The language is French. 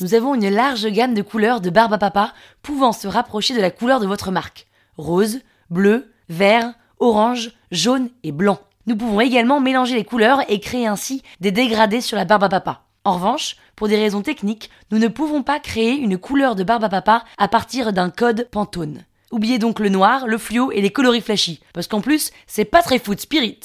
Nous avons une large gamme de couleurs de barbe à papa pouvant se rapprocher de la couleur de votre marque. Rose, bleu, vert, orange, jaune et blanc. Nous pouvons également mélanger les couleurs et créer ainsi des dégradés sur la barbe à papa. En revanche, pour des raisons techniques, nous ne pouvons pas créer une couleur de barbe à papa à partir d'un code Pantone. Oubliez donc le noir, le fluo et les coloris flashy, parce qu'en plus, c'est pas très foot spirit.